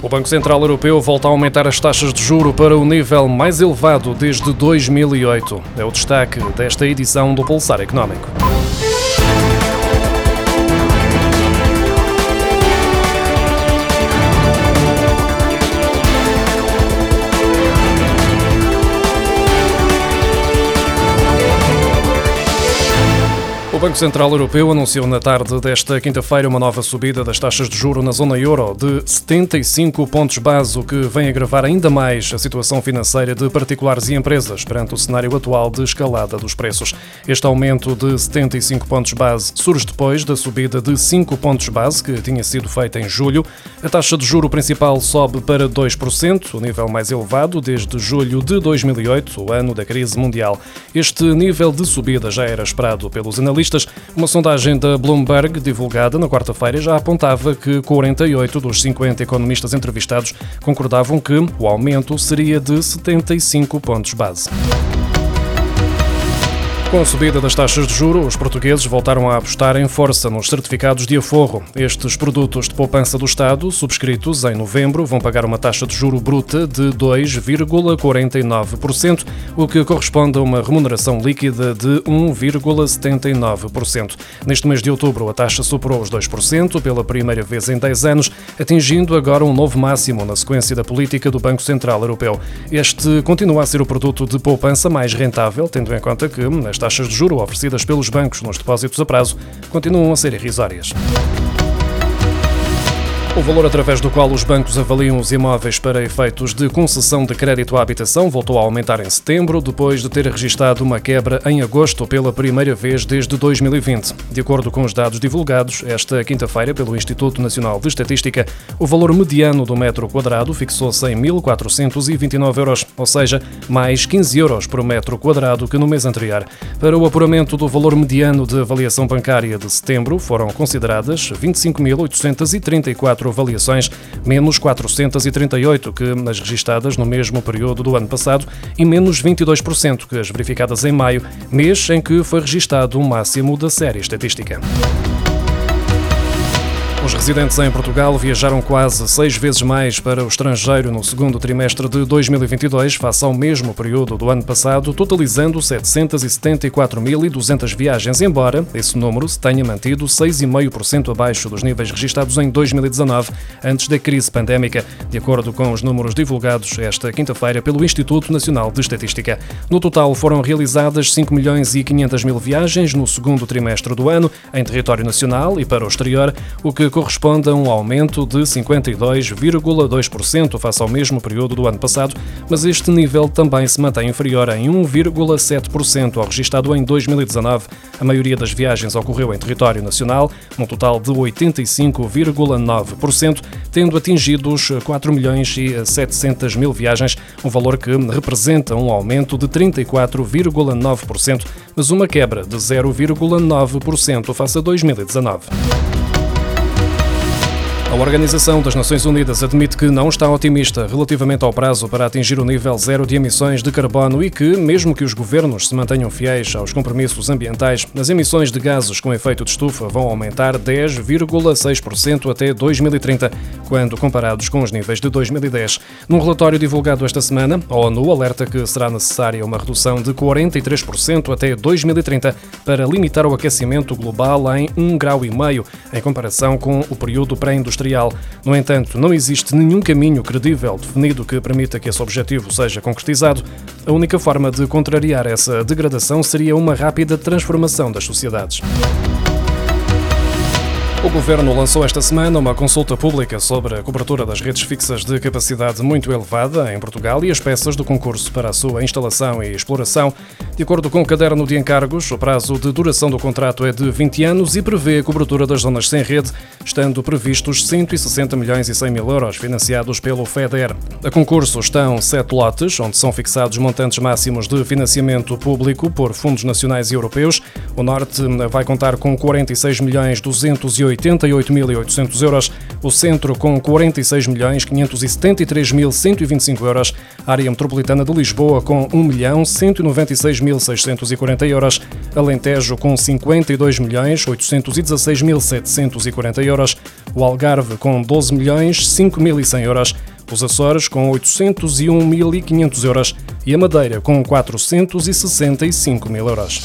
O Banco Central Europeu volta a aumentar as taxas de juro para o nível mais elevado desde 2008. É o destaque desta edição do Pulsar Económico. O Banco Central Europeu anunciou na tarde desta quinta-feira uma nova subida das taxas de juro na zona euro de 75 pontos base, o que vem agravar ainda mais a situação financeira de particulares e empresas perante o cenário atual de escalada dos preços. Este aumento de 75 pontos base surge depois da subida de 5 pontos base que tinha sido feita em julho. A taxa de juro principal sobe para 2%, o nível mais elevado desde julho de 2008, o ano da crise mundial. Este nível de subida já era esperado pelos analistas uma sondagem da Bloomberg, divulgada na quarta-feira, já apontava que 48 dos 50 economistas entrevistados concordavam que o aumento seria de 75 pontos base. Com a subida das taxas de juro, os portugueses voltaram a apostar em força nos certificados de aforro. Estes produtos de poupança do Estado, subscritos em novembro, vão pagar uma taxa de juro bruta de 2,49%, o que corresponde a uma remuneração líquida de 1,79%. Neste mês de outubro, a taxa superou os 2% pela primeira vez em 10 anos, atingindo agora um novo máximo na sequência da política do Banco Central Europeu. Este continua a ser o produto de poupança mais rentável, tendo em conta que, nesta as taxas de juro oferecidas pelos bancos nos depósitos a prazo continuam a ser irrisórias. O valor através do qual os bancos avaliam os imóveis para efeitos de concessão de crédito à habitação voltou a aumentar em setembro, depois de ter registrado uma quebra em agosto pela primeira vez desde 2020. De acordo com os dados divulgados esta quinta-feira pelo Instituto Nacional de Estatística, o valor mediano do metro quadrado fixou-se em 1.429 euros, ou seja, mais 15 euros por metro quadrado que no mês anterior. Para o apuramento do valor mediano de avaliação bancária de setembro, foram consideradas 25.834 avaliações, menos 438 que as registadas no mesmo período do ano passado e menos 22% que as verificadas em maio, mês em que foi registado o máximo da série estatística. Os residentes em Portugal viajaram quase seis vezes mais para o estrangeiro no segundo trimestre de 2022, face ao mesmo período do ano passado, totalizando 774.200 viagens, embora esse número se tenha mantido 6,5% abaixo dos níveis registados em 2019, antes da crise pandémica, de acordo com os números divulgados esta quinta-feira pelo Instituto Nacional de Estatística. No total, foram realizadas 5 milhões e 500 mil viagens no segundo trimestre do ano, em território nacional e para o exterior, o que corresponde a um aumento de 52,2% face ao mesmo período do ano passado, mas este nível também se mantém inferior em 1,7% ao registado em 2019. A maioria das viagens ocorreu em território nacional, num total de 85,9%, tendo atingido os 4 milhões e 700 mil viagens, um valor que representa um aumento de 34,9%, mas uma quebra de 0,9% face a 2019. A Organização das Nações Unidas admite que não está otimista relativamente ao prazo para atingir o nível zero de emissões de carbono e que, mesmo que os governos se mantenham fiéis aos compromissos ambientais, as emissões de gases com efeito de estufa vão aumentar 10,6% até 2030, quando comparados com os níveis de 2010. Num relatório divulgado esta semana, a ONU alerta que será necessária uma redução de 43% até 2030 para limitar o aquecimento global em 1,5 grau, em comparação com o período pré-industrial industrial. No entanto, não existe nenhum caminho credível definido que permita que esse objetivo seja concretizado. A única forma de contrariar essa degradação seria uma rápida transformação das sociedades. O Governo lançou esta semana uma consulta pública sobre a cobertura das redes fixas de capacidade muito elevada em Portugal e as peças do concurso para a sua instalação e exploração. De acordo com o caderno de encargos, o prazo de duração do contrato é de 20 anos e prevê a cobertura das zonas sem rede, estando previstos 160 milhões e 100 mil euros financiados pelo FEDER. A concurso estão sete lotes, onde são fixados montantes máximos de financiamento público por fundos nacionais e europeus. O Norte vai contar com 46 milhões 208 88.800 euros, o Centro com 46 milhões 573.125 euros, a área metropolitana de Lisboa com 1 milhão 196.640 euros, Alentejo com 52 milhões 816.740 euros, o Algarve com 12 milhões 5.100 euros, os Açores com 801.500 euros e a Madeira com 465 mil euros.